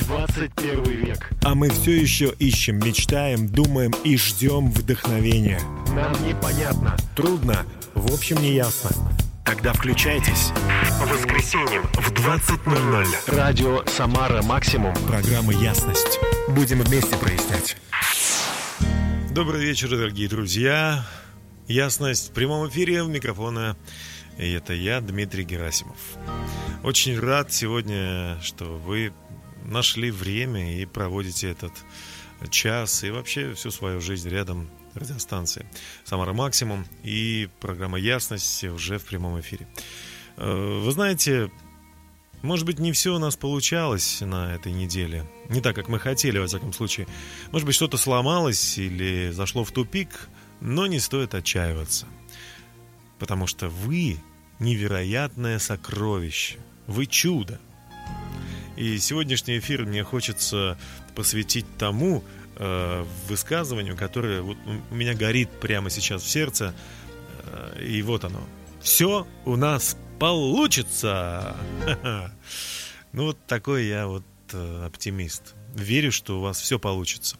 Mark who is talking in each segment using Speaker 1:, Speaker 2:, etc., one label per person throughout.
Speaker 1: 21 век.
Speaker 2: А мы все еще ищем, мечтаем, думаем и ждем вдохновения.
Speaker 1: Нам непонятно.
Speaker 2: Трудно, в общем, не ясно.
Speaker 1: Тогда включайтесь. По воскресеньям в 20.00. Радио «Самара Максимум».
Speaker 2: Программа «Ясность». Будем вместе прояснять. Добрый вечер, дорогие друзья. Ясность в прямом эфире у микрофона. И это я, Дмитрий Герасимов. Очень рад сегодня, что вы нашли время и проводите этот час и вообще всю свою жизнь рядом радиостанции «Самара Максимум» и программа «Ясность» уже в прямом эфире. Э, вы знаете, может быть, не все у нас получалось на этой неделе. Не так, как мы хотели, во всяком случае. Может быть, что-то сломалось или зашло в тупик, но не стоит отчаиваться. Потому что вы невероятное сокровище. Вы чудо. И сегодняшний эфир мне хочется посвятить тому э, высказыванию, которое вот у меня горит прямо сейчас в сердце. Э, и вот оно. Все у нас получится! Ну вот такой я вот э, оптимист. Верю, что у вас все получится.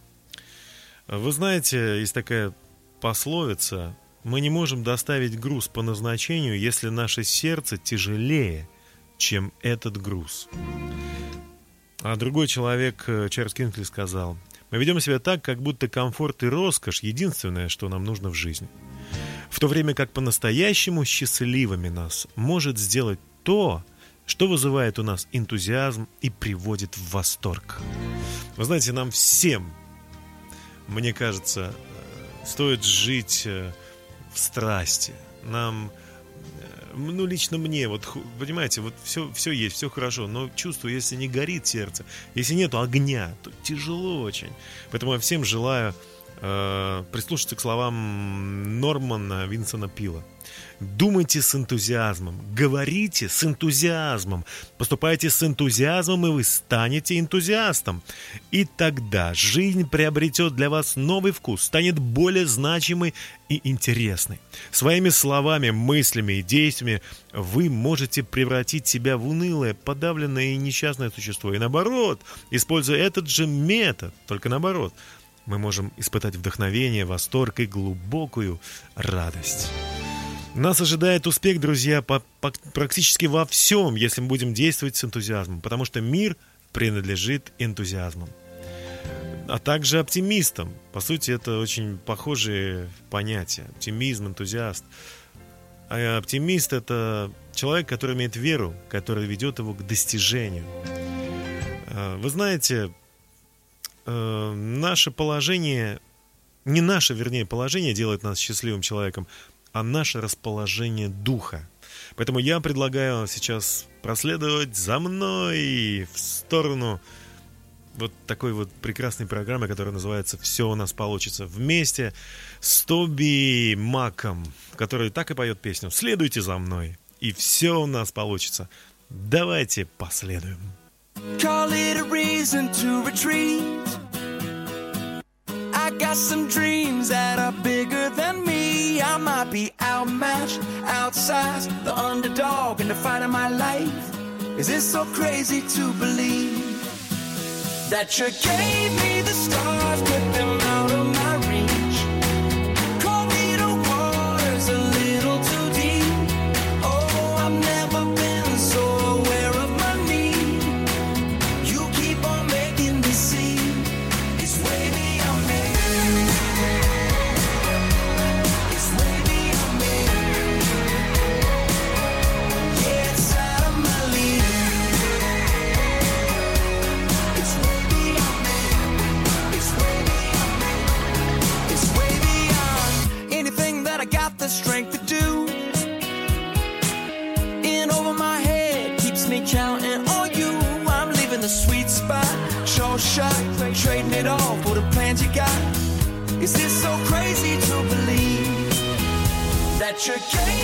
Speaker 2: Вы знаете, есть такая пословица, мы не можем доставить груз по назначению, если наше сердце тяжелее, чем этот груз. А другой человек, э, Чарльз Кингли, сказал, мы ведем себя так, как будто комфорт и роскошь – единственное, что нам нужно в жизни. В то время как по-настоящему счастливыми нас может сделать то, что вызывает у нас энтузиазм и приводит в восторг. Вы знаете, нам всем, мне кажется, э, стоит жить э, в страсти. Нам ну, лично мне, вот, понимаете, вот все, все есть, все хорошо, но чувствую, если не горит сердце, если нету огня, то тяжело очень. Поэтому я всем желаю э, прислушаться к словам Нормана Винсона Пила. Думайте с энтузиазмом, говорите с энтузиазмом, поступайте с энтузиазмом, и вы станете энтузиастом. И тогда жизнь приобретет для вас новый вкус, станет более значимой и интересной. Своими словами, мыслями и действиями вы можете превратить себя в унылое, подавленное и несчастное существо. И наоборот, используя этот же метод, только наоборот, мы можем испытать вдохновение, восторг и глубокую радость. Нас ожидает успех, друзья, по, по, практически во всем, если мы будем действовать с энтузиазмом, потому что мир принадлежит энтузиазмам. А также оптимистам. По сути, это очень похожие понятия. Оптимизм, энтузиаст. А оптимист – это человек, который имеет веру, который ведет его к достижению. А, вы знаете, э, наше положение, не наше, вернее, положение делает нас счастливым человеком, а наше расположение духа. Поэтому я предлагаю сейчас проследовать за мной в сторону вот такой вот прекрасной программы, которая называется «Все у нас получится вместе» с Тоби Маком, который так и поет песню «Следуйте за мной, и все у нас получится». Давайте последуем. Call it a reason to retreat. Got some dreams that are bigger than me. I might be outmatched, outsized, the underdog in the fight of my life. Is it so crazy to believe that you gave me the stars, them so crazy to
Speaker 3: believe that you're capable.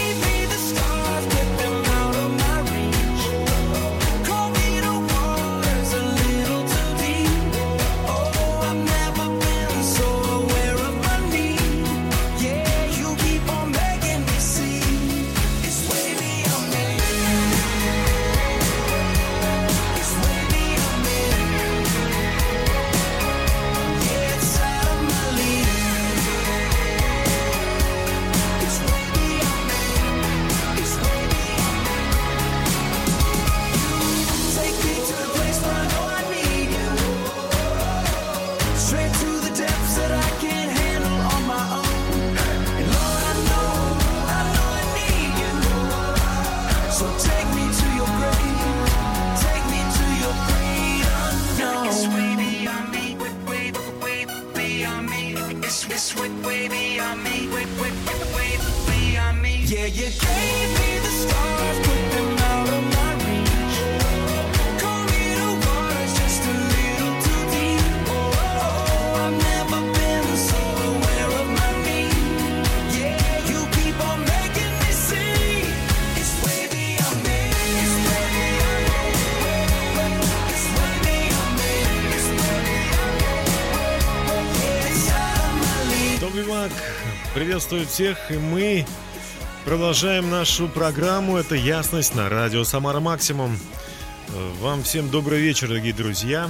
Speaker 3: This went way beyond me. Way me. Yeah, you gave me the stars, put them.
Speaker 2: Приветствую всех, и мы продолжаем нашу программу «Это ясность» на радио «Самара Максимум». Вам всем добрый вечер, дорогие друзья.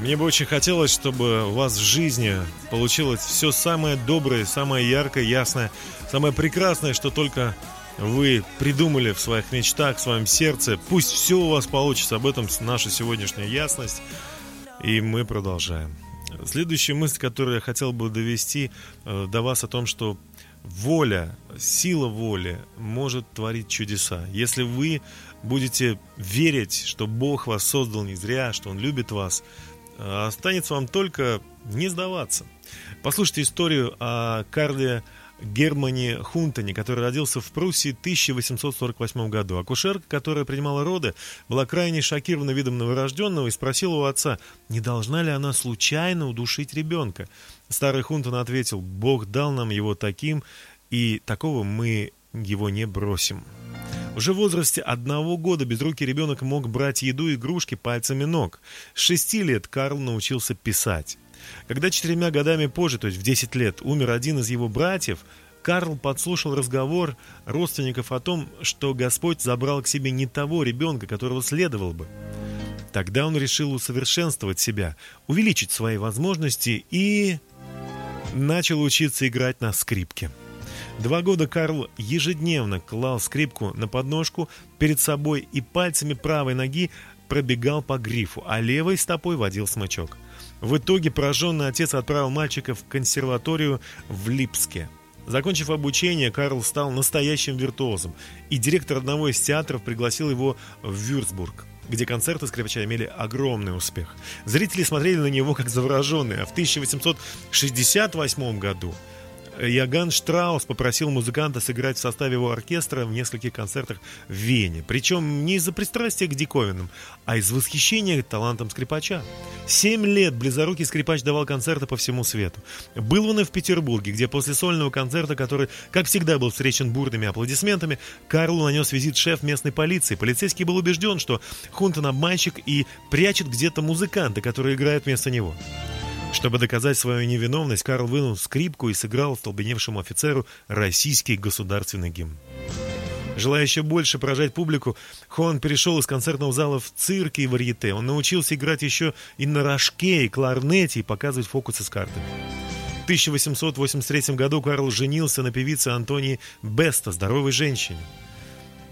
Speaker 2: Мне бы очень хотелось, чтобы у вас в жизни получилось все самое доброе, самое яркое, ясное, самое прекрасное, что только вы придумали в своих мечтах, в своем сердце. Пусть все у вас получится. Об этом наша сегодняшняя ясность. И мы продолжаем. Следующая мысль, которую я хотел бы довести э, до вас о том, что воля, сила воли может творить чудеса. Если вы будете верить, что Бог вас создал не зря, что Он любит вас, э, останется вам только не сдаваться. Послушайте историю о Карле Германе Хунтоне, который родился в Пруссии в 1848 году. Акушерка, которая принимала роды, была крайне шокирована видом новорожденного и спросила у отца, не должна ли она случайно удушить ребенка. Старый Хунтон ответил, Бог дал нам его таким, и такого мы его не бросим. Уже в возрасте одного года безрукий ребенок мог брать еду и игрушки пальцами ног. С шести лет Карл научился писать. Когда четырьмя годами позже, то есть в 10 лет, умер один из его братьев, Карл подслушал разговор родственников о том, что Господь забрал к себе не того ребенка, которого следовал бы. Тогда он решил усовершенствовать себя, увеличить свои возможности и начал учиться играть на скрипке. Два года Карл ежедневно клал скрипку на подножку перед собой и пальцами правой ноги пробегал по грифу, а левой стопой водил смычок – в итоге пораженный отец отправил мальчика в консерваторию в Липске. Закончив обучение, Карл стал настоящим виртуозом, и директор одного из театров пригласил его в Вюрцбург где концерты скрипача имели огромный успех. Зрители смотрели на него как завороженные, а в 1868 году Яган Штраус попросил музыканта сыграть в составе его оркестра в нескольких концертах в Вене. Причем не из-за пристрастия к диковинам, а из восхищения талантом скрипача. Семь лет близорукий скрипач давал концерты по всему свету. Был он и в Петербурге, где после сольного концерта, который, как всегда, был встречен бурными аплодисментами, Карлу нанес визит шеф местной полиции. Полицейский был убежден, что Хунтон обманщик и прячет где-то музыканта, который играет вместо него. Чтобы доказать свою невиновность, Карл вынул скрипку и сыграл столбеневшему офицеру российский государственный гимн. Желая еще больше поражать публику, Хуан перешел из концертного зала в цирке и варьете. Он научился играть еще и на рожке, и кларнете, и показывать фокусы с картами. В 1883 году Карл женился на певице Антонии Беста, здоровой женщине.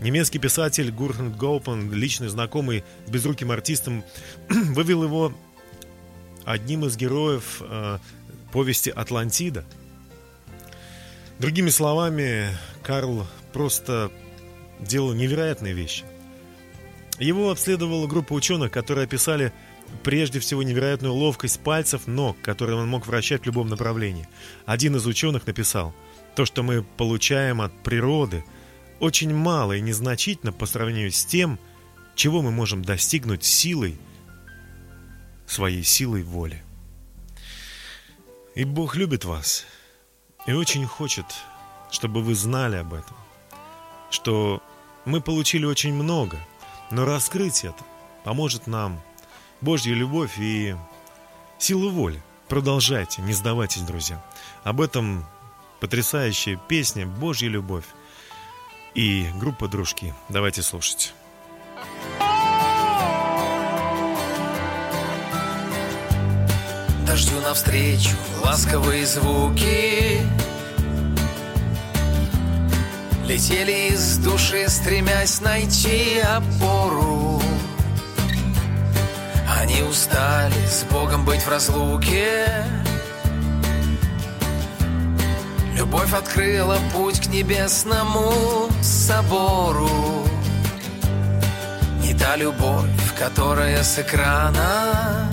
Speaker 2: Немецкий писатель Гурхен Гоупен, личный знакомый с безруким артистом, вывел его одним из героев э, повести «Атлантида». Другими словами, Карл просто делал невероятные вещи. Его обследовала группа ученых, которые описали прежде всего невероятную ловкость пальцев ног, которые он мог вращать в любом направлении. Один из ученых написал, то, что мы получаем от природы, очень мало и незначительно по сравнению с тем, чего мы можем достигнуть силой своей силой воли. И Бог любит вас и очень хочет, чтобы вы знали об этом, что мы получили очень много, но раскрыть это поможет нам Божья любовь и сила воли. Продолжайте, не сдавайтесь, друзья. Об этом потрясающая песня «Божья любовь» и группа «Дружки». Давайте слушать.
Speaker 4: Дождю навстречу ласковые звуки. Летели из души, стремясь найти опору. Они устали с Богом быть в разлуке. Любовь открыла путь к небесному собору. Не та любовь, которая с экрана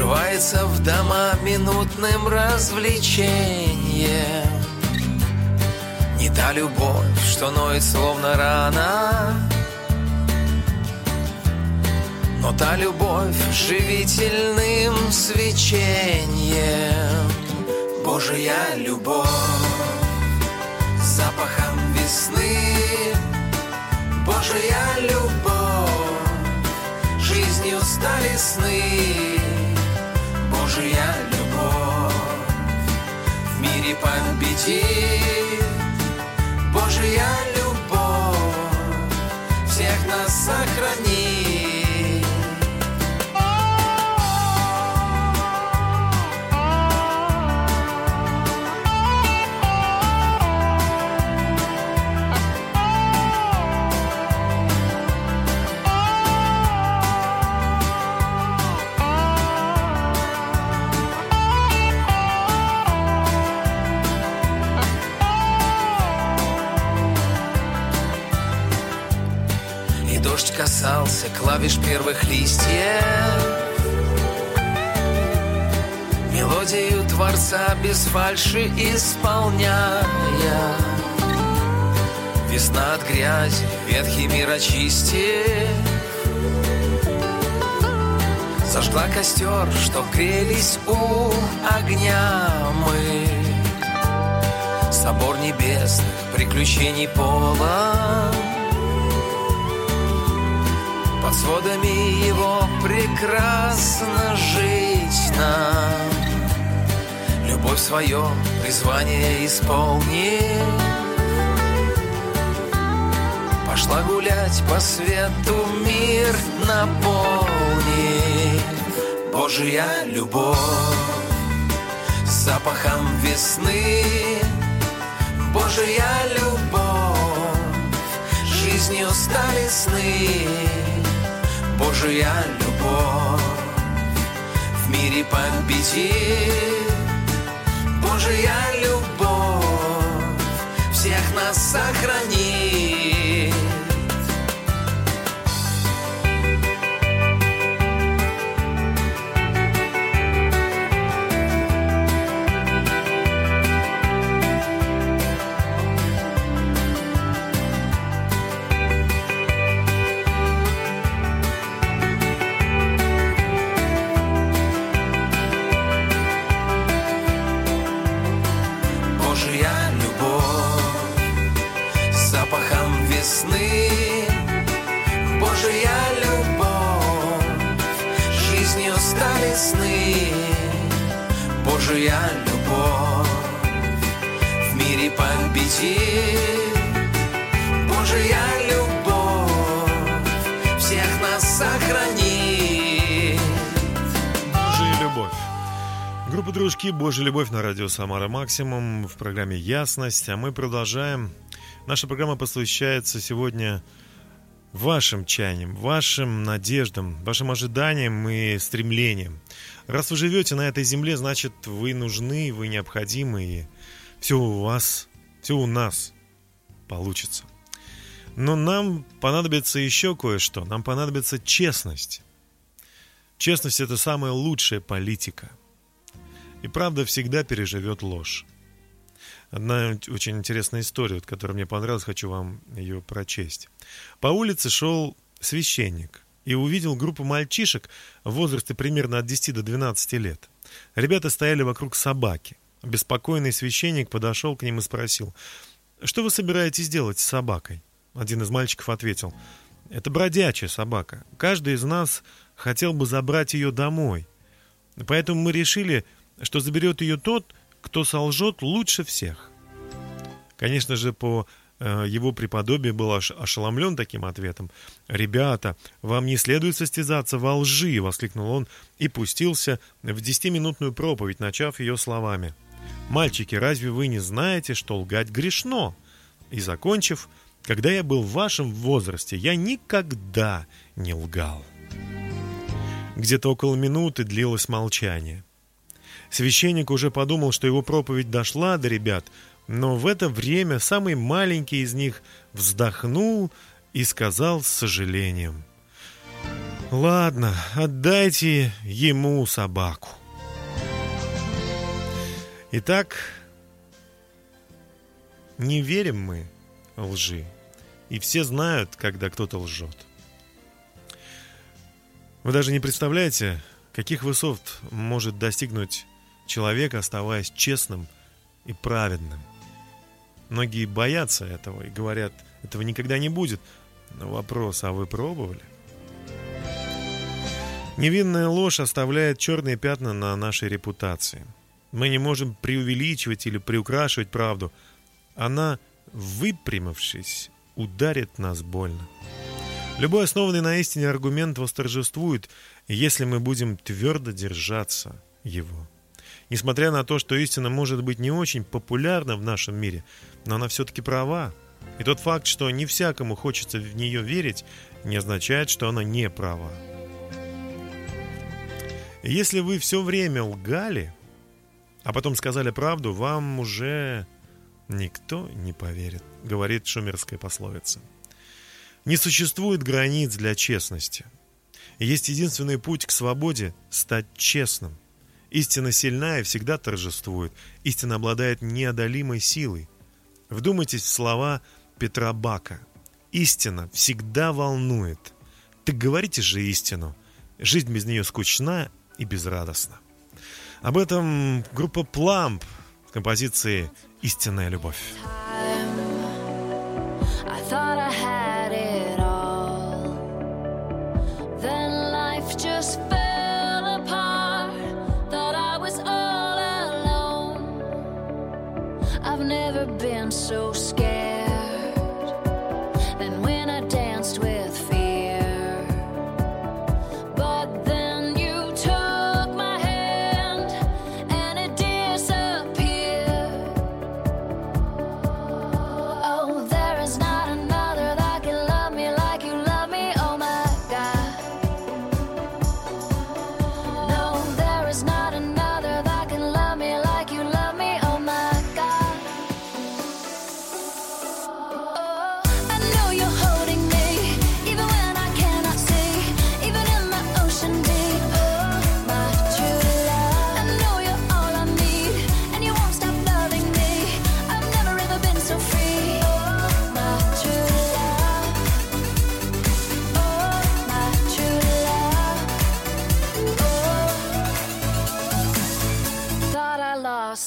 Speaker 4: Врывается в дома минутным развлечением. Не та любовь, что ноет словно рана. Но та любовь живительным свечением. Божия любовь запахом весны. Божия любовь жизнью стали сны Божья любовь в мире победит. Листьев Мелодию Творца без фальши исполняя. Весна от грязи, ветхий мир очистив Зажгла костер, чтоб грелись у огня мы. Собор небесных приключений полон под сводами его прекрасно жить нам. Любовь свое призвание исполни Пошла гулять по свету мир наполни Божья любовь запахом весны. Божья любовь жизнью стали сны Божья любовь в мире победит. Божья любовь всех нас сохранит. «Божья любовь»
Speaker 2: на радио «Самара Максимум» в программе «Ясность». А мы продолжаем. Наша программа посвящается сегодня вашим чаяниям, вашим надеждам, вашим ожиданиям и стремлениям. Раз вы живете на этой земле, значит, вы нужны, вы необходимы, и все у вас, все у нас получится. Но нам понадобится еще кое-что. Нам понадобится честность. Честность – это самая лучшая политика. И правда всегда переживет ложь. Одна очень интересная история, которая мне понравилась, хочу вам ее прочесть. По улице шел священник – и увидел группу мальчишек в возрасте примерно от 10 до 12 лет. Ребята стояли вокруг собаки. Беспокойный священник подошел к ним и спросил, «Что вы собираетесь делать с собакой?» Один из мальчиков ответил, «Это бродячая собака. Каждый из нас хотел бы забрать ее домой. Поэтому мы решили, что заберет ее тот, кто солжет лучше всех». Конечно же, по Э, его преподобие был ошеломлен таким ответом. «Ребята, вам не следует состязаться во лжи!» — воскликнул он и пустился в десятиминутную проповедь, начав ее словами. «Мальчики, разве вы не знаете, что лгать грешно?» И закончив, «Когда я был в вашем возрасте, я никогда не лгал». Где-то около минуты длилось молчание. Священник уже подумал, что его проповедь дошла до ребят — но в это время самый маленький из них вздохнул и сказал с сожалением. «Ладно, отдайте ему собаку». Итак, не верим мы лжи. И все знают, когда кто-то лжет. Вы даже не представляете, каких высот может достигнуть человек, оставаясь честным и праведным. Многие боятся этого и говорят, этого никогда не будет. Но вопрос, а вы пробовали? Невинная ложь оставляет черные пятна на нашей репутации. Мы не можем преувеличивать или приукрашивать правду. Она, выпрямившись, ударит нас больно. Любой основанный на истине аргумент восторжествует, если мы будем твердо держаться его. Несмотря на то, что истина может быть не очень популярна в нашем мире, но она все-таки права. И тот факт, что не всякому хочется в нее верить, не означает, что она не права. Если вы все время лгали, а потом сказали правду, вам уже никто не поверит, говорит шумерская пословица. Не существует границ для честности. Есть единственный путь к свободе – стать честным. Истина сильная всегда торжествует. Истина обладает неодолимой силой. Вдумайтесь в слова Петра Бака. Истина всегда волнует. Так говорите же истину. Жизнь без нее скучна и безрадостна. Об этом группа Пламп в композиции «Истинная любовь».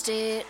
Speaker 5: lost it.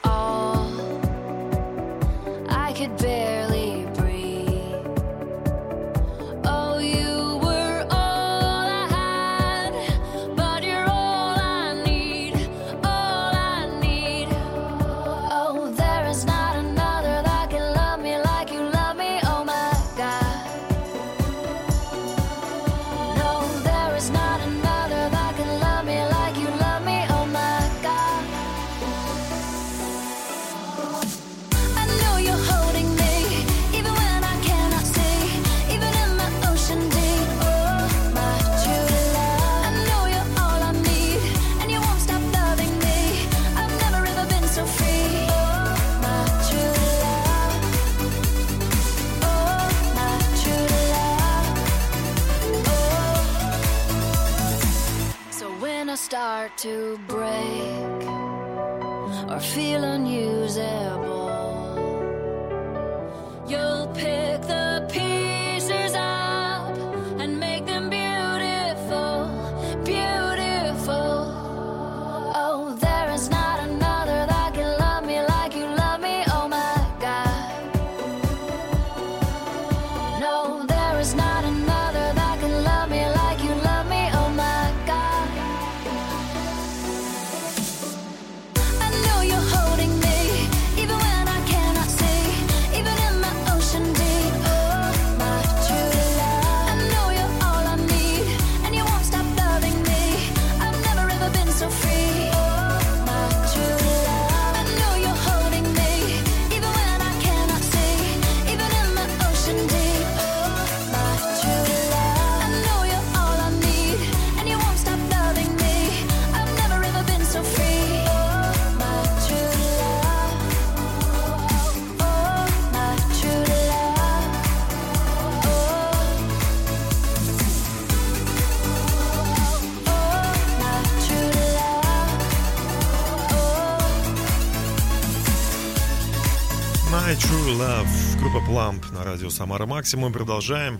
Speaker 2: Радио «Самара Максимум». Продолжаем.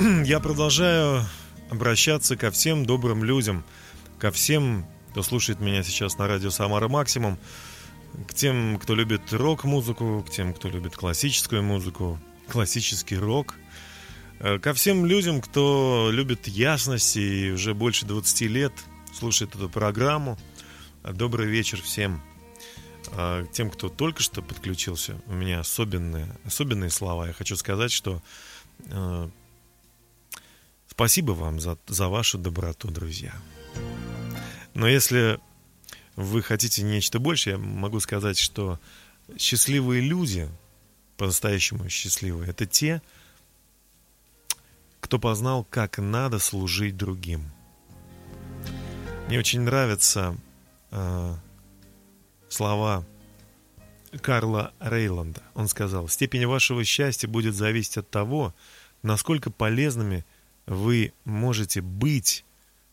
Speaker 2: Я продолжаю обращаться ко всем добрым людям, ко всем, кто слушает меня сейчас на радио «Самара Максимум», к тем, кто любит рок-музыку, к тем, кто любит классическую музыку, классический рок, э, ко всем людям, кто любит ясность и уже больше 20 лет слушает эту программу. Добрый вечер всем. А тем, кто только что подключился, у меня особенные, особенные слова. Я хочу сказать, что э, спасибо вам за, за вашу доброту, друзья. Но если вы хотите нечто больше, я могу сказать, что счастливые люди, по-настоящему счастливые, это те, кто познал, как надо служить другим. Мне очень нравятся э, слова Карла Рейланда. Он сказал, степень вашего счастья будет зависеть от того, насколько полезными вы можете быть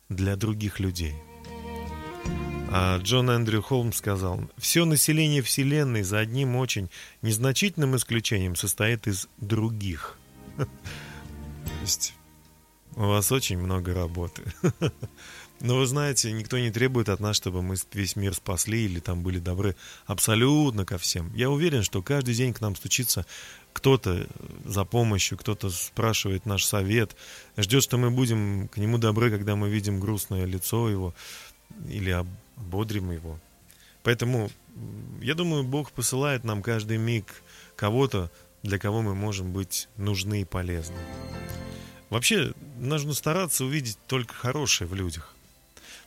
Speaker 2: для других людей. А Джон Эндрю Холмс сказал, все население Вселенной за одним очень незначительным исключением состоит из других. То есть у вас очень много работы. Но вы знаете, никто не требует от нас, чтобы мы весь мир спасли или там были добры абсолютно ко всем. Я уверен, что каждый день к нам стучится кто-то за помощью, кто-то спрашивает наш совет, ждет, что мы будем к нему добры, когда мы видим грустное лицо его или ободрим его. Поэтому, я думаю, Бог посылает нам каждый миг кого-то, для кого мы можем быть нужны и полезны. Вообще, нужно стараться увидеть только хорошее в людях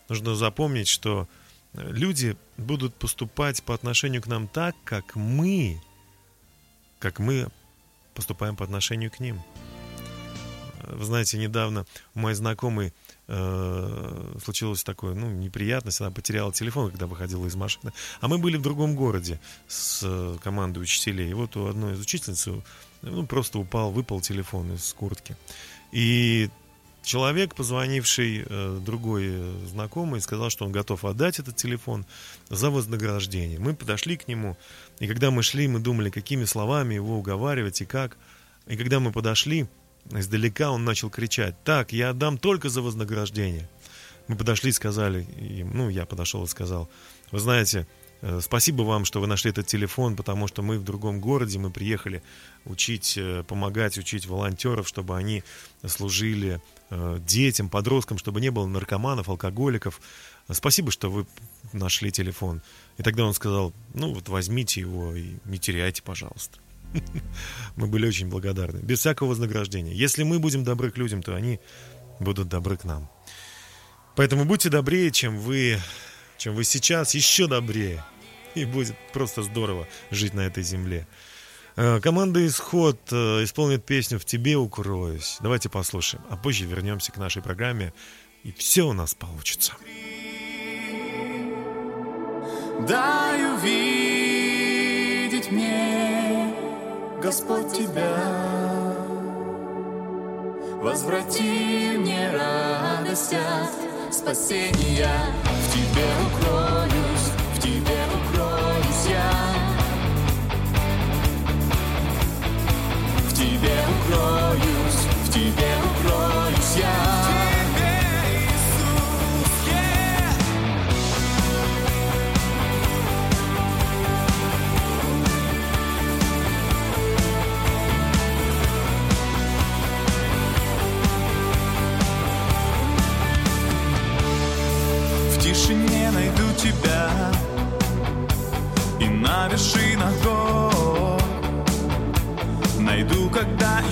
Speaker 2: нужно запомнить, что э, люди будут поступать по отношению к нам так, как мы, как мы поступаем по отношению к ним. Вы знаете, недавно у моей знакомой э, случилось такое, ну, неприятность, она потеряла телефон, когда выходила из машины. А мы были в другом городе с э, командой учителей. И вот у одной из учительниц ну, просто упал, выпал телефон из куртки. И человек, позвонивший э, другой э, знакомый, сказал, что он готов отдать этот телефон за вознаграждение. Мы подошли к нему, и когда мы шли, мы думали, какими словами его уговаривать и как. И когда мы подошли, издалека он начал кричать, так, я отдам только за вознаграждение. Мы подошли и сказали, и, ну, я подошел и сказал, вы знаете, Э, спасибо вам, что вы нашли этот телефон, потому что мы в другом городе, мы приехали учить, помогать, учить волонтеров, чтобы они служили детям, подросткам, чтобы не было наркоманов, алкоголиков. Спасибо, что вы нашли телефон. И тогда он сказал, ну вот возьмите его и не теряйте, пожалуйста. Мы были очень благодарны. Без всякого вознаграждения. Если мы будем добры к людям, то они будут добры к нам. Поэтому будьте добрее, чем вы, чем вы сейчас, еще добрее. И будет просто здорово жить на этой земле. Э, команда «Исход» э, исполнит песню «В тебе укроюсь». Давайте послушаем, а позже вернемся к нашей программе, и все у нас получится.
Speaker 6: Дай увидеть мне, Господь, Тебя. Возврати мне радость от спасения, В Тебе укроюсь, тебе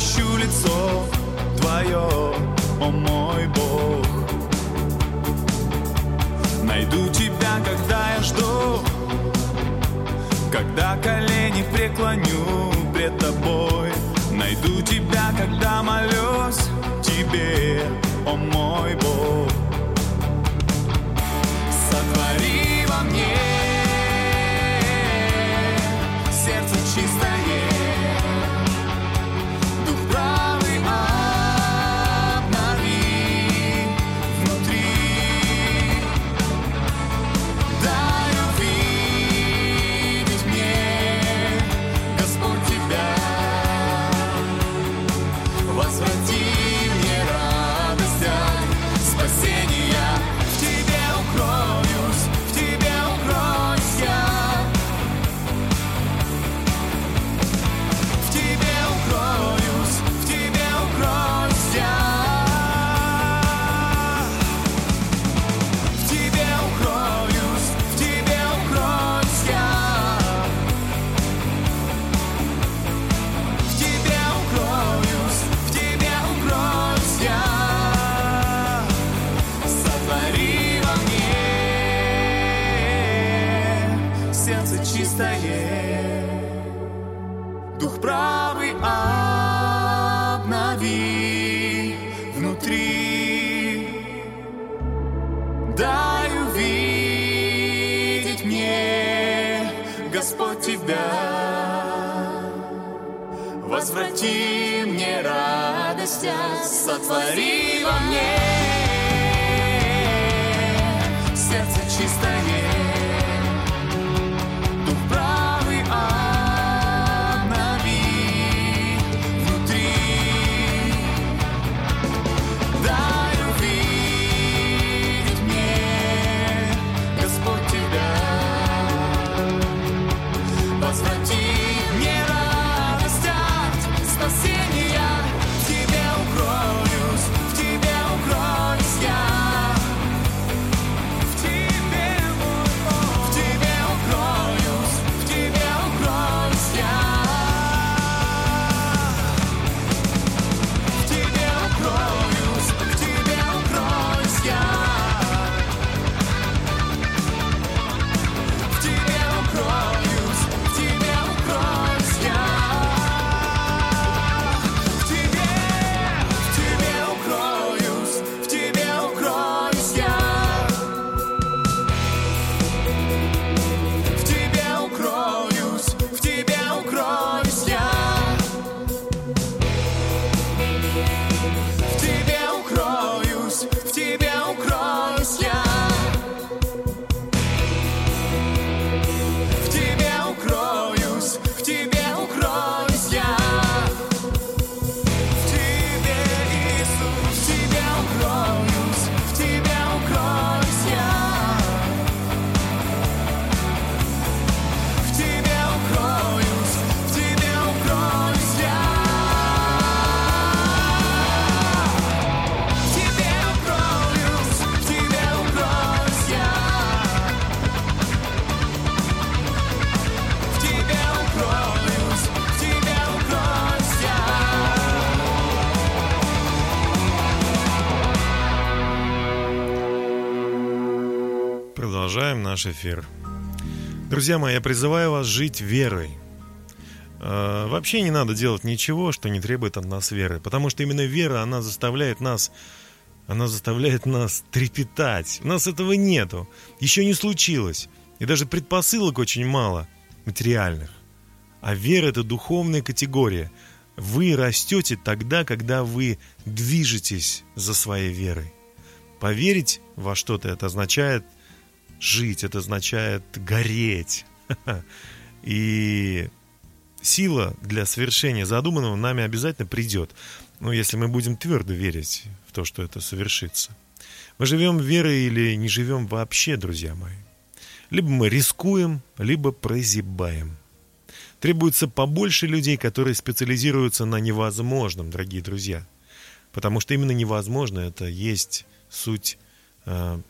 Speaker 6: ищу лицо Твое, о мой Бог. Найду тебя, когда я жду Когда колени преклоню пред тобой. Найду тебя, когда молюсь тебе, о мой Бог. Сотвори во мне сердце чистое
Speaker 2: наш эфир. Друзья мои, я призываю вас жить верой. Э, Вообще не надо делать ничего, что не требует от нас веры, потому что именно вера, она заставляет нас, она заставляет нас трепетать. У нас этого нету, еще не случилось, и даже предпосылок очень мало материальных. А вера это духовная категория. Вы растете тогда, когда вы движетесь за своей верой. Поверить во что-то это означает жить, это означает гореть. И сила для совершения задуманного нами обязательно придет. Ну, если мы будем твердо верить в то, что это совершится. Мы живем верой или не живем вообще, друзья мои. Либо мы рискуем, либо прозябаем. Требуется побольше людей, которые специализируются на невозможном, дорогие друзья. Потому что именно невозможно это есть суть э,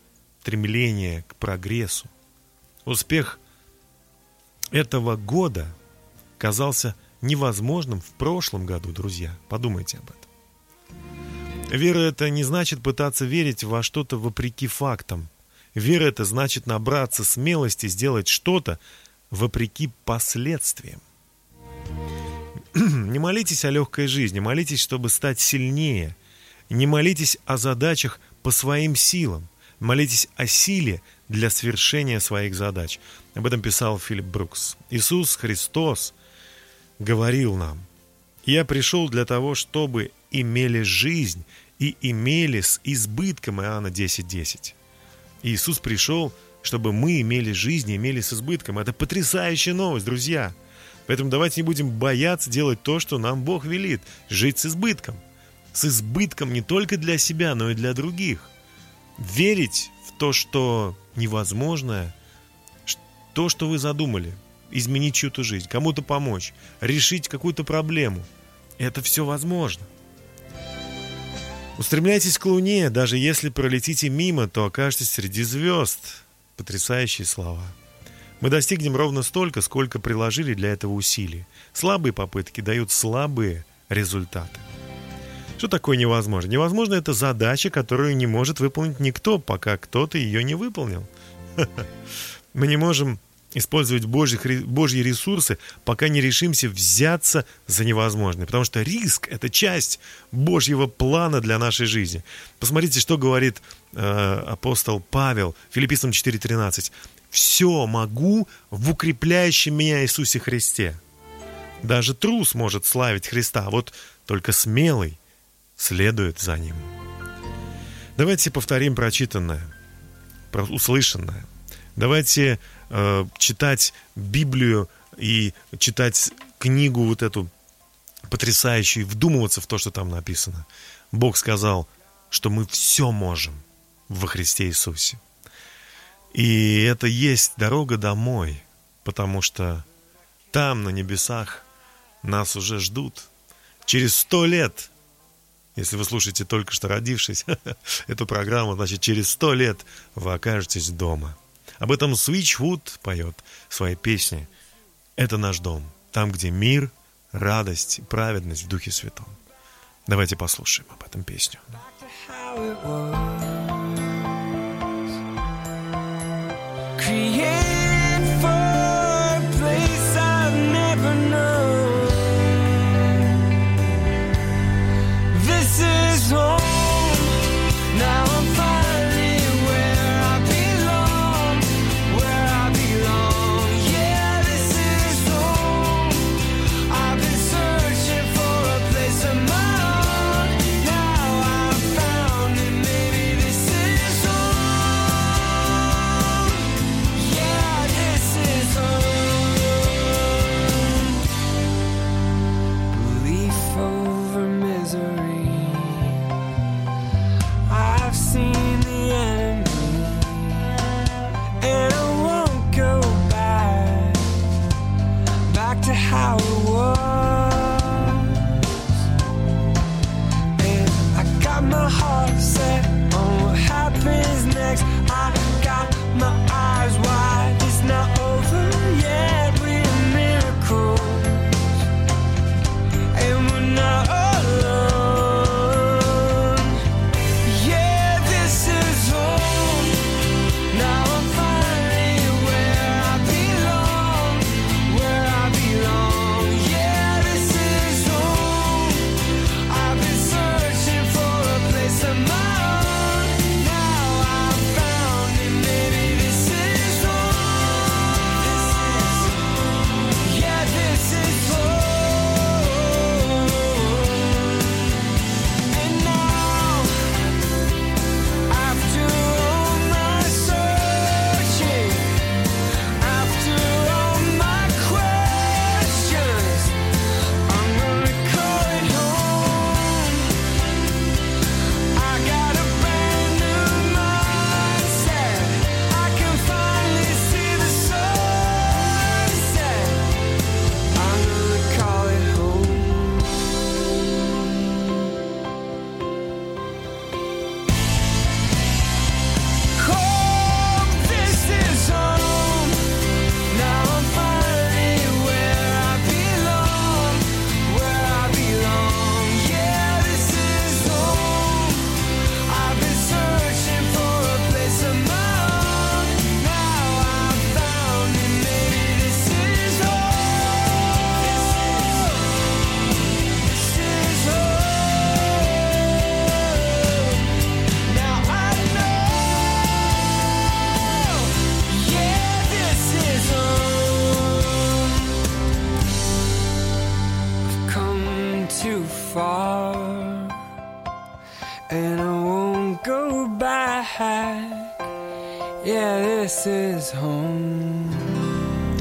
Speaker 2: стремления к прогрессу. Успех этого года казался невозможным в прошлом году, друзья. Подумайте об этом. Вера это не значит пытаться верить во что-то вопреки фактам. Вера это значит набраться смелости сделать что-то вопреки последствиям. Не молитесь о легкой жизни, молитесь, чтобы стать сильнее. Не молитесь о задачах по своим силам. Молитесь о силе для свершения своих задач. Об этом писал Филипп Брукс. Иисус Христос говорил нам, «Я пришел для того, чтобы имели жизнь и имели с избытком» Иоанна 10.10. 10. Иисус пришел, чтобы мы имели жизнь и имели с избытком. Это потрясающая новость, друзья. Поэтому давайте не будем бояться делать то, что нам Бог велит. Жить с избытком. С избытком не только для себя, но и для других. Верить в то, что невозможное, то, что вы задумали, изменить чью-то жизнь, кому-то помочь, решить какую-то проблему. Это все возможно. Устремляйтесь к Луне, даже если пролетите мимо, то окажетесь среди звезд. Потрясающие слова. Мы достигнем ровно столько, сколько приложили для этого усилий. Слабые попытки дают слабые результаты. Что такое невозможно? Невозможно это задача, которую не может выполнить никто, пока кто-то ее не выполнил. Мы не можем использовать божьих, божьи ресурсы, пока не решимся взяться за невозможное. Потому что риск – это часть Божьего плана для нашей жизни. Посмотрите, что говорит э, апостол Павел Филиппийцам 4.13. «Все могу в укрепляющем меня Иисусе Христе».
Speaker 7: Даже трус может славить Христа, вот только смелый следует за ним. Давайте повторим прочитанное, услышанное. Давайте э, читать Библию и читать книгу вот эту потрясающую, вдумываться в то, что там написано. Бог сказал, что мы все можем во Христе Иисусе. И это есть дорога домой, потому что там, на небесах, нас уже ждут. Через сто лет, если вы слушаете только что родившись эту программу, значит, через сто лет вы окажетесь дома. Об этом Свичвуд поет в своей песне. Это наш дом, там, где мир, радость, праведность в Духе Святом. Давайте послушаем об этом песню.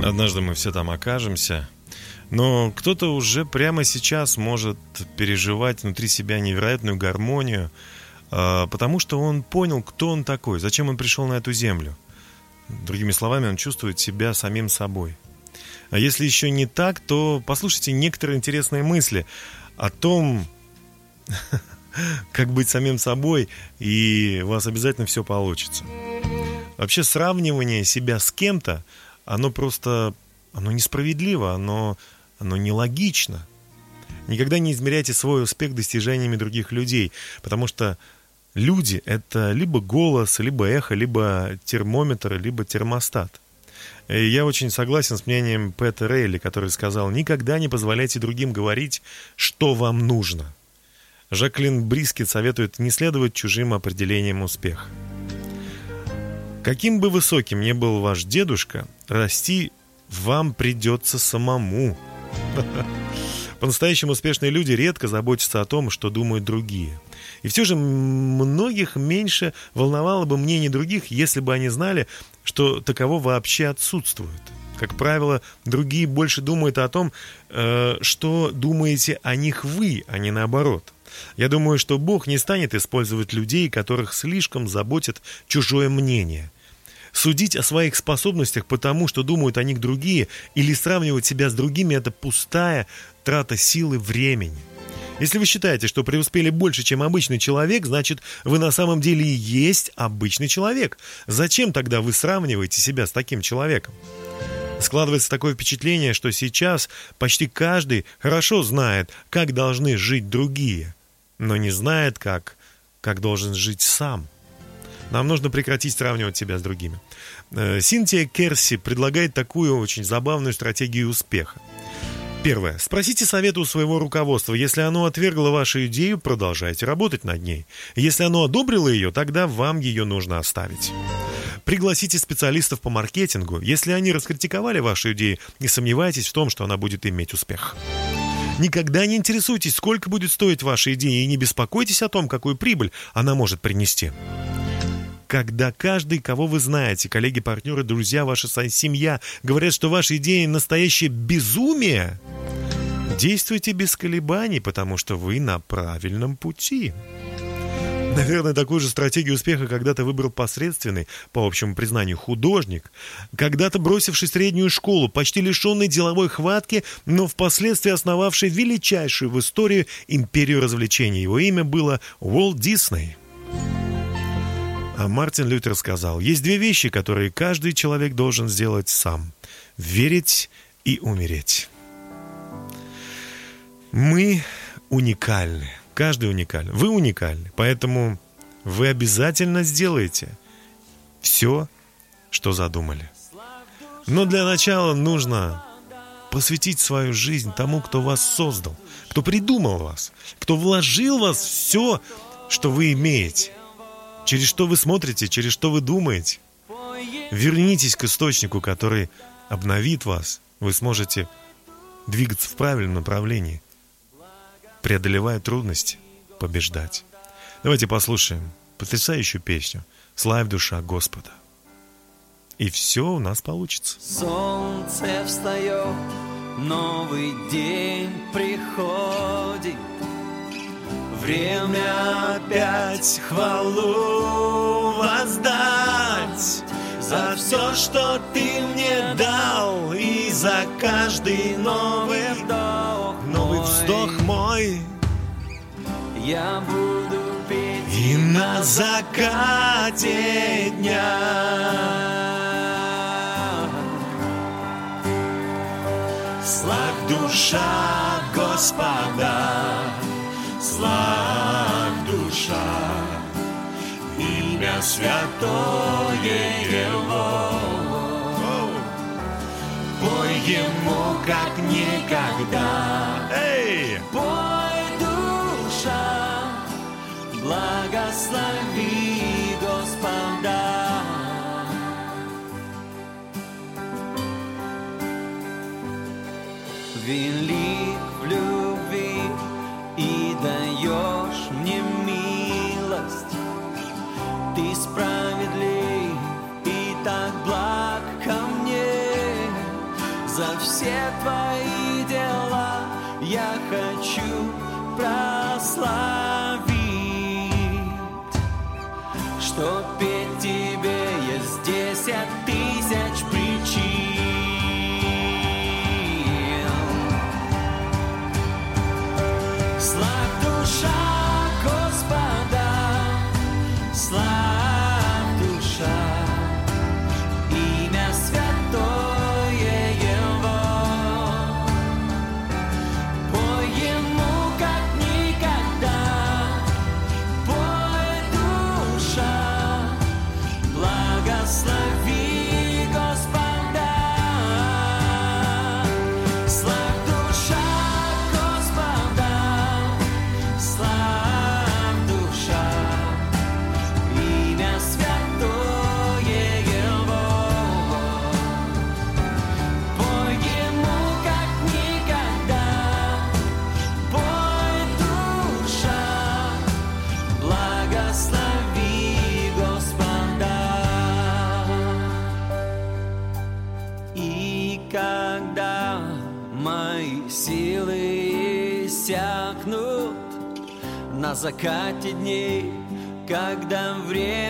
Speaker 7: Однажды мы все там окажемся. Но кто-то уже прямо сейчас может переживать внутри себя невероятную гармонию, а, потому что он понял, кто он такой, зачем он пришел на эту землю. Другими словами, он чувствует себя самим собой. А если еще не так, то послушайте некоторые интересные мысли о том, как быть самим собой, и у вас обязательно все получится. Вообще сравнивание себя с кем-то, оно просто, оно несправедливо, оно, оно нелогично. Никогда не измеряйте свой успех достижениями других людей, потому что люди — это либо голос, либо эхо, либо термометр, либо термостат. И я очень согласен с мнением Пэта Рейли, который сказал, никогда не позволяйте другим говорить, что вам нужно. Жаклин Брискет советует не следовать чужим определениям успеха. Каким бы высоким ни был ваш дедушка, расти вам придется самому,
Speaker 2: По-настоящему успешные люди редко заботятся о том, что думают другие. И все же многих меньше волновало бы мнение других, если бы они знали, что таково вообще отсутствует. Как правило, другие больше думают о том, э, что думаете о них вы, а не наоборот. Я думаю, что Бог не станет использовать людей, которых слишком заботит чужое мнение – Судить о своих способностях потому, что думают о них другие, или сравнивать себя с другими – это пустая трата силы времени. Если вы считаете, что преуспели больше, чем обычный человек, значит, вы на самом деле и есть обычный человек. Зачем тогда вы сравниваете себя с таким человеком? Складывается такое впечатление, что сейчас почти каждый хорошо знает, как должны жить другие, но не знает, как, как должен жить сам. Нам нужно прекратить сравнивать себя с другими. Э, Синтия Керси предлагает такую очень забавную стратегию успеха. Первое. Спросите совета у своего руководства. Если оно отвергло вашу идею, продолжайте работать над ней. Если оно одобрило ее, тогда вам ее нужно оставить. Пригласите специалистов по маркетингу. Если они раскритиковали вашу идею, не сомневайтесь в том, что она будет иметь успех. Никогда не интересуйтесь, сколько будет стоить ваша идея, и не беспокойтесь о том, какую прибыль она может принести когда каждый, кого вы знаете, коллеги, партнеры, друзья, ваша семья, говорят, что ваша идея настоящее безумие, действуйте без колебаний, потому что вы на правильном пути. Наверное, такую же стратегию успеха когда-то выбрал посредственный, по общему признанию, художник, когда-то бросивший среднюю школу, почти лишенный деловой хватки, но впоследствии основавший величайшую в истории империю развлечений. Его имя было Уолт Дисней. А Мартин Лютер сказал, есть две вещи, которые каждый человек должен сделать сам. Верить и умереть. Мы уникальны. Каждый уникален. Вы уникальны. Поэтому вы обязательно сделаете все, что задумали. Но для начала нужно посвятить свою жизнь тому, кто вас создал, кто придумал вас, кто вложил в вас все, что вы имеете. Через что вы смотрите, через что вы думаете. Вернитесь к источнику, который обновит вас. Вы сможете двигаться в правильном направлении, преодолевая трудности, побеждать. Давайте послушаем потрясающую песню «Славь душа Господа». И все у нас получится.
Speaker 4: Солнце встает, новый день приходит. Время опять хвалу воздать За все, что ты мне дал И за каждый новый вдох
Speaker 2: Новый вздох мой.
Speaker 4: Я буду петь
Speaker 2: И на закате дня.
Speaker 4: Славь душа Господа славь душа, имя святое Его. Пой Ему, как никогда.
Speaker 2: Эй!
Speaker 4: Пой, душа, благослови Господа. Велик закате дней, когда время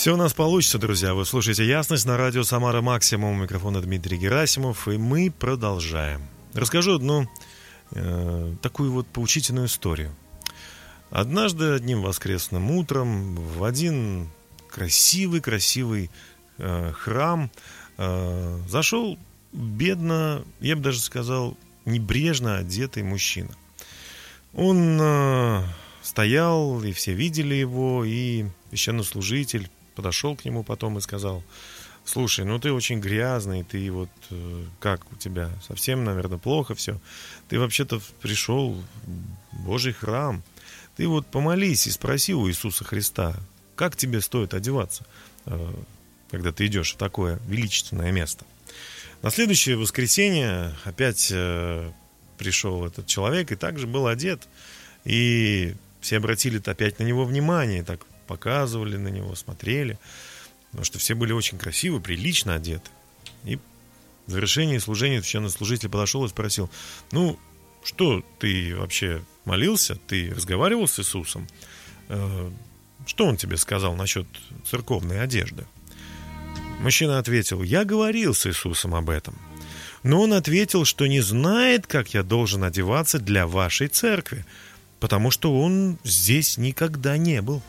Speaker 2: Все у нас получится, друзья. Вы слушаете «Ясность» на радио «Самара Максимум». У микрофона Дмитрий Герасимов. И мы продолжаем. Расскажу одну э, такую вот поучительную историю. Однажды одним воскресным утром в один красивый-красивый э, храм э, зашел бедно, я бы даже сказал, небрежно одетый мужчина. Он э, стоял, и все видели его, и священнослужитель подошел к нему потом и сказал, слушай, ну ты очень грязный, ты вот э, как у тебя, совсем, наверное, плохо все. Ты вообще-то пришел в Божий храм, ты вот помолись и спроси у Иисуса Христа, как тебе стоит одеваться, э, когда ты идешь в такое величественное место. На следующее воскресенье опять э, пришел этот человек и также был одет. И все обратили опять на него внимание, так показывали на него, смотрели. Потому что все были очень красивы, прилично одеты. И в завершении служения священнослужитель подошел и спросил, ну, что ты вообще молился? Ты разговаривал с Иисусом? Э, Что он тебе сказал насчет церковной одежды? Мужчина ответил, я говорил с Иисусом об этом. Но он ответил, что не знает, как я должен одеваться для вашей церкви, потому что он здесь никогда не был.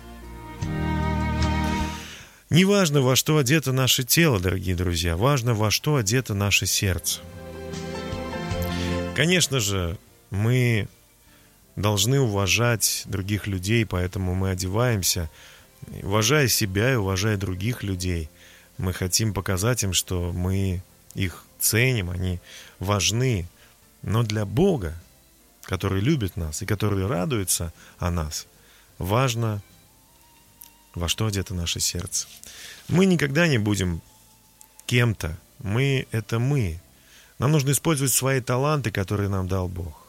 Speaker 2: Не важно, во что одето наше тело, дорогие друзья, важно, во что одето наше сердце. Конечно же, мы должны уважать других людей, поэтому мы одеваемся, уважая себя и уважая других людей. Мы хотим показать им, что мы их ценим, они важны. Но для Бога, который любит нас и который радуется о нас, важно, во что одето наше сердце. Мы никогда не будем кем-то. Мы — это мы. Нам нужно использовать свои таланты, которые нам дал Бог.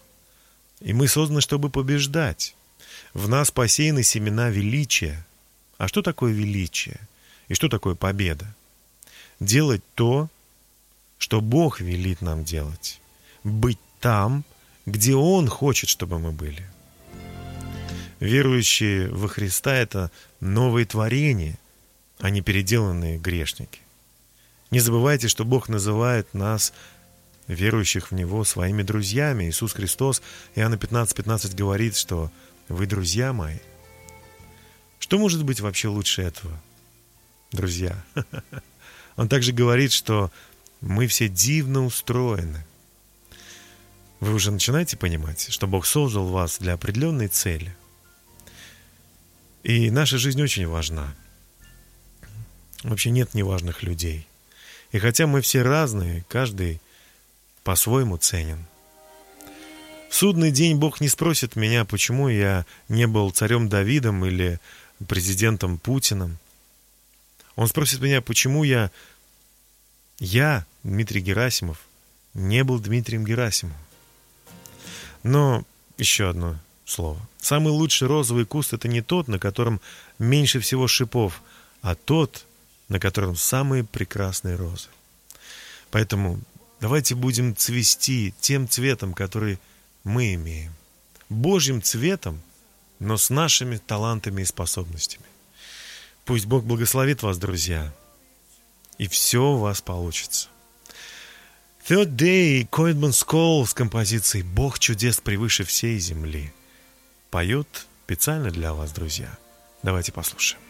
Speaker 2: И мы созданы, чтобы побеждать. В нас посеяны семена величия. А что такое величие? И что такое победа? Делать то, что Бог велит нам делать. Быть там, где Он хочет, чтобы мы были. Верующие во Христа – это новые творения, а не переделанные грешники. Не забывайте, что Бог называет нас, верующих в Него, своими друзьями. Иисус Христос, Иоанна 15, 15 говорит, что вы друзья мои. Что может быть вообще лучше этого, друзья? Он также говорит, что мы все дивно устроены. Вы уже начинаете понимать, что Бог создал вас для определенной цели. И наша жизнь очень важна. Вообще нет неважных людей. И хотя мы все разные, каждый по-своему ценен. В судный день Бог не спросит меня, почему я не был царем Давидом или президентом Путиным. Он спросит меня, почему я, я, Дмитрий Герасимов, не был Дмитрием Герасимовым. Но еще одно слово. Самый лучший розовый куст – это не тот, на котором меньше всего шипов, а тот, на котором самые прекрасные розы. Поэтому давайте будем цвести тем цветом, который мы имеем. Божьим цветом, но с нашими талантами и способностями. Пусть Бог благословит вас, друзья, и все у вас получится. Third Day, Коидман Скол с композицией «Бог чудес превыше всей земли» поет специально для вас, друзья. Давайте послушаем.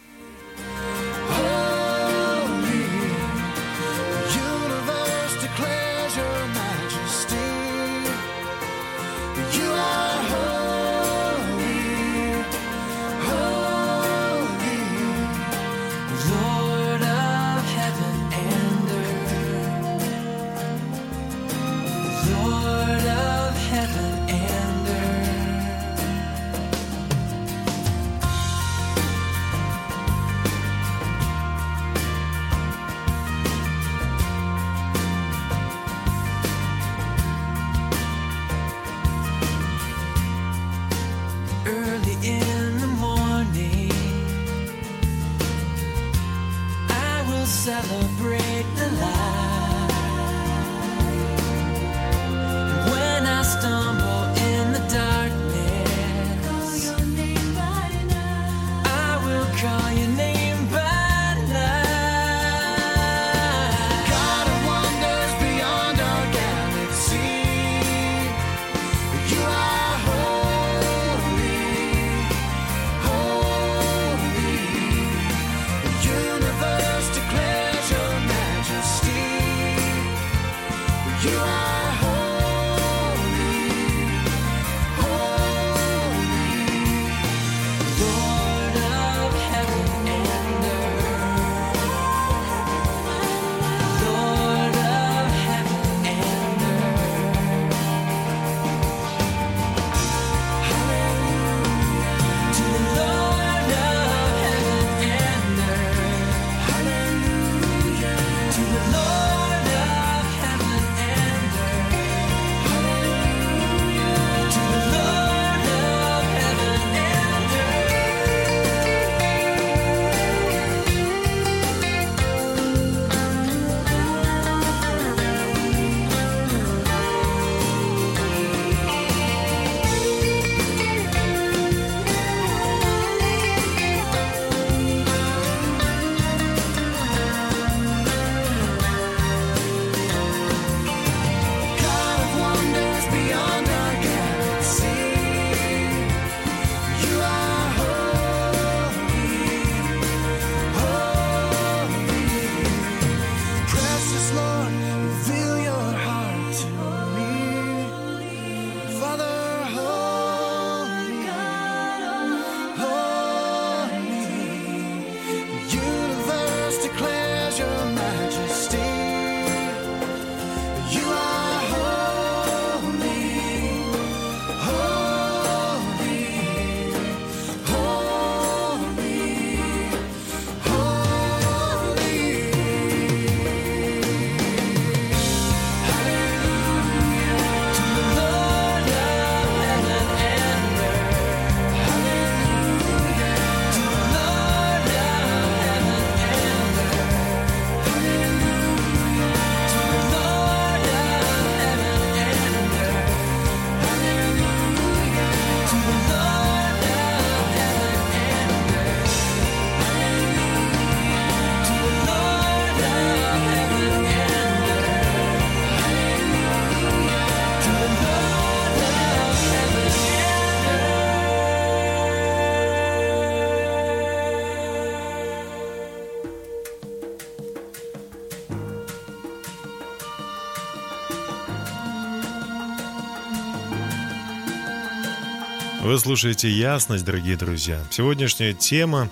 Speaker 2: Вы слушаете «Ясность», дорогие друзья. Сегодняшняя тема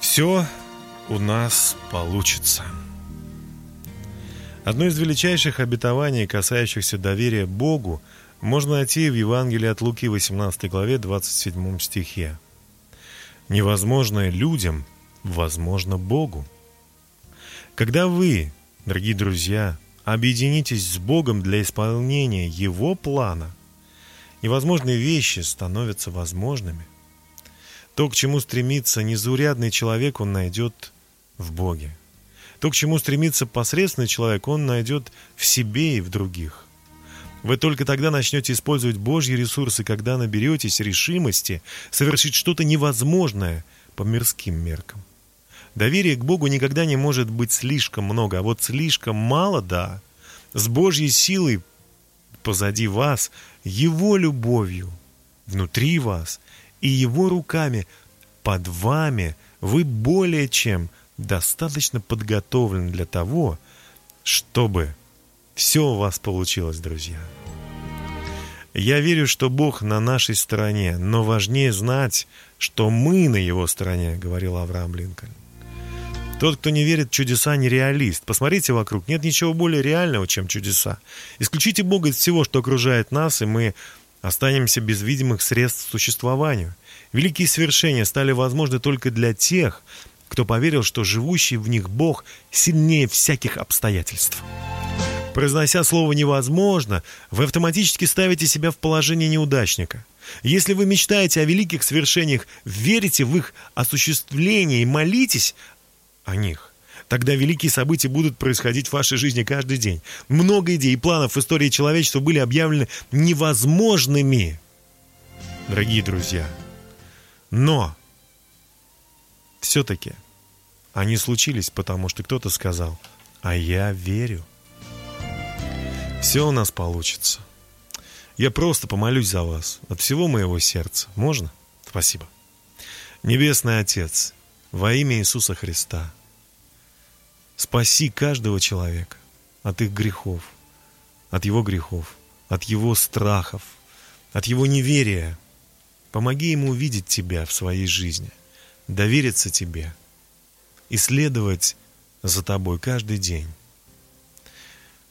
Speaker 2: «Все у нас получится». Одно из величайших обетований, касающихся доверия Богу, можно найти в Евангелии от Луки, 18 главе, 27 стихе. «Невозможное людям, возможно Богу». Когда вы, дорогие друзья, объединитесь с Богом для исполнения Его плана – невозможные вещи становятся возможными. То, к чему стремится незаурядный человек, он найдет в Боге. То, к чему стремится посредственный человек, он найдет в себе и в других. Вы только тогда начнете использовать Божьи ресурсы, когда наберетесь решимости совершить что-то невозможное по мирским меркам. Доверие к Богу никогда не может быть слишком много, а вот слишком мало, да. С Божьей силой позади вас, Его любовью внутри вас и Его руками под вами вы более чем достаточно подготовлены для того, чтобы все у вас получилось, друзья. Я верю, что Бог на нашей стороне, но важнее знать, что мы на Его стороне, говорил Авраам Линкольн. Тот, кто не верит в чудеса, нереалист. Посмотрите вокруг, нет ничего более реального, чем чудеса. Исключите Бога из всего, что окружает нас, и мы останемся без видимых средств к существованию. Великие свершения стали возможны только для тех, кто поверил, что живущий в них Бог сильнее всяких обстоятельств. Произнося слово «невозможно», вы автоматически ставите себя в положение неудачника. Если вы мечтаете о великих свершениях, верите в их осуществление и молитесь о них. Тогда великие события будут происходить в вашей жизни каждый день. Много идей и планов в истории человечества были объявлены невозможными, дорогие друзья. Но все-таки они случились, потому что кто-то сказал, а я верю. Все у нас получится. Я просто помолюсь за вас от всего моего сердца. Можно? Спасибо. Небесный Отец, во имя Иисуса Христа, спаси каждого человека от их грехов, от его грехов, от его страхов, от его неверия. Помоги ему увидеть Тебя в своей жизни, довериться Тебе и следовать за Тобой каждый день.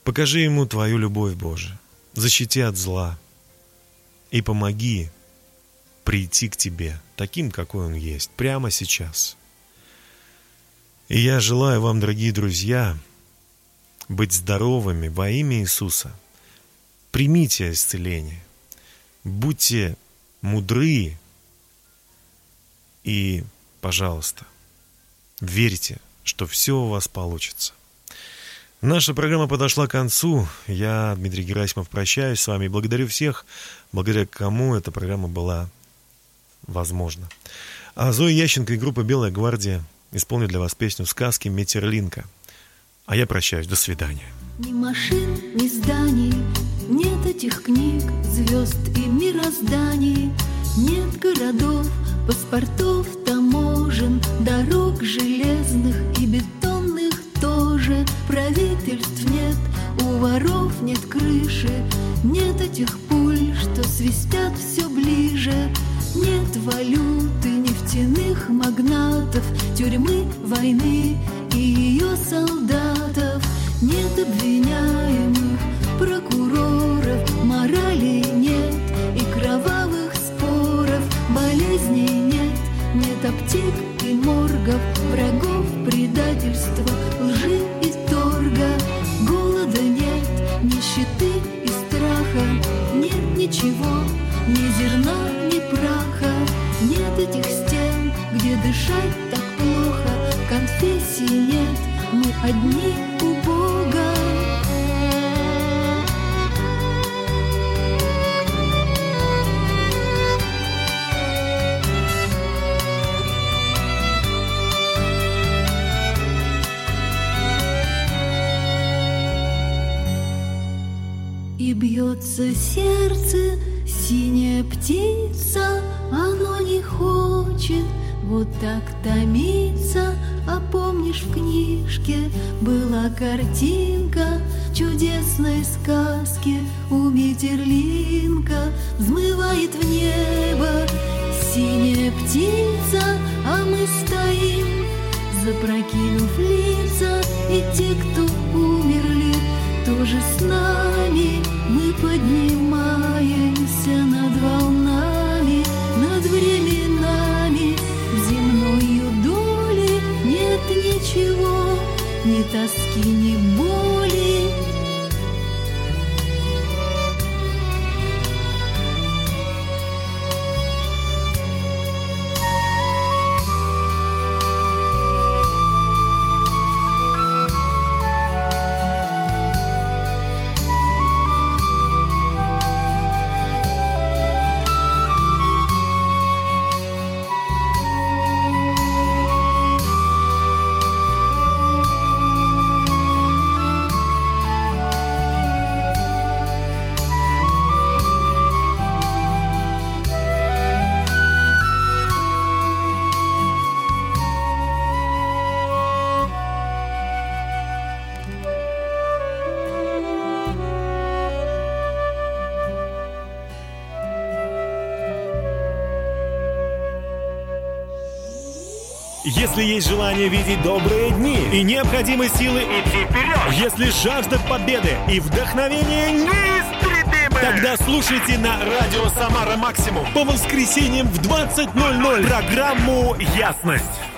Speaker 2: Покажи ему Твою любовь, Боже, защити от зла и помоги прийти к Тебе таким, какой Он есть, прямо сейчас – и я желаю вам, дорогие друзья, быть здоровыми во имя Иисуса. Примите исцеление. Будьте мудры и, пожалуйста, верьте, что все у вас получится. Наша программа подошла к концу. Я, Дмитрий Герасимов, прощаюсь с вами и благодарю всех, благодаря кому эта программа была возможна. А Зоя Ященко и группа «Белая гвардия» исполню для вас песню сказки Метерлинка. А я прощаюсь. До свидания.
Speaker 8: Ни машин, ни зданий, нет этих книг, звезд и мирозданий, нет городов, паспортов, таможен, дорог железных и бетонных тоже, правительств нет, у воров нет крыши, нет этих пуль, что свистят все ближе, нет валюты, нефтяных магнатов, тюрьмы, войны и ее солдатов. Нет обвиняемых, прокуроров, морали нет и кровавых споров, болезней нет, нет аптек и моргов, врагов, предательства, лжи и торга, голода нет, нищеты и страха, нет ничего, ни зерна, ни праха, нет этих где дышать так плохо, конфессий нет, мы одни у Бога. И бьется сердце, синяя птица, вот так томиться. А помнишь, в книжке была картинка, чудесной сказке у Метерлинка взмывает в небо синяя птица, а мы стоим, запрокинув лица, и те, кто умерли, тоже с нами. Мы поднимаемся ничего, ни тоски, ни боли.
Speaker 2: Если есть желание видеть добрые дни и необходимы силы идти вперед, если жажда победы и вдохновение неистребимы, тогда слушайте на радио «Самара Максимум» по воскресеньям в 20.00 программу «Ясность».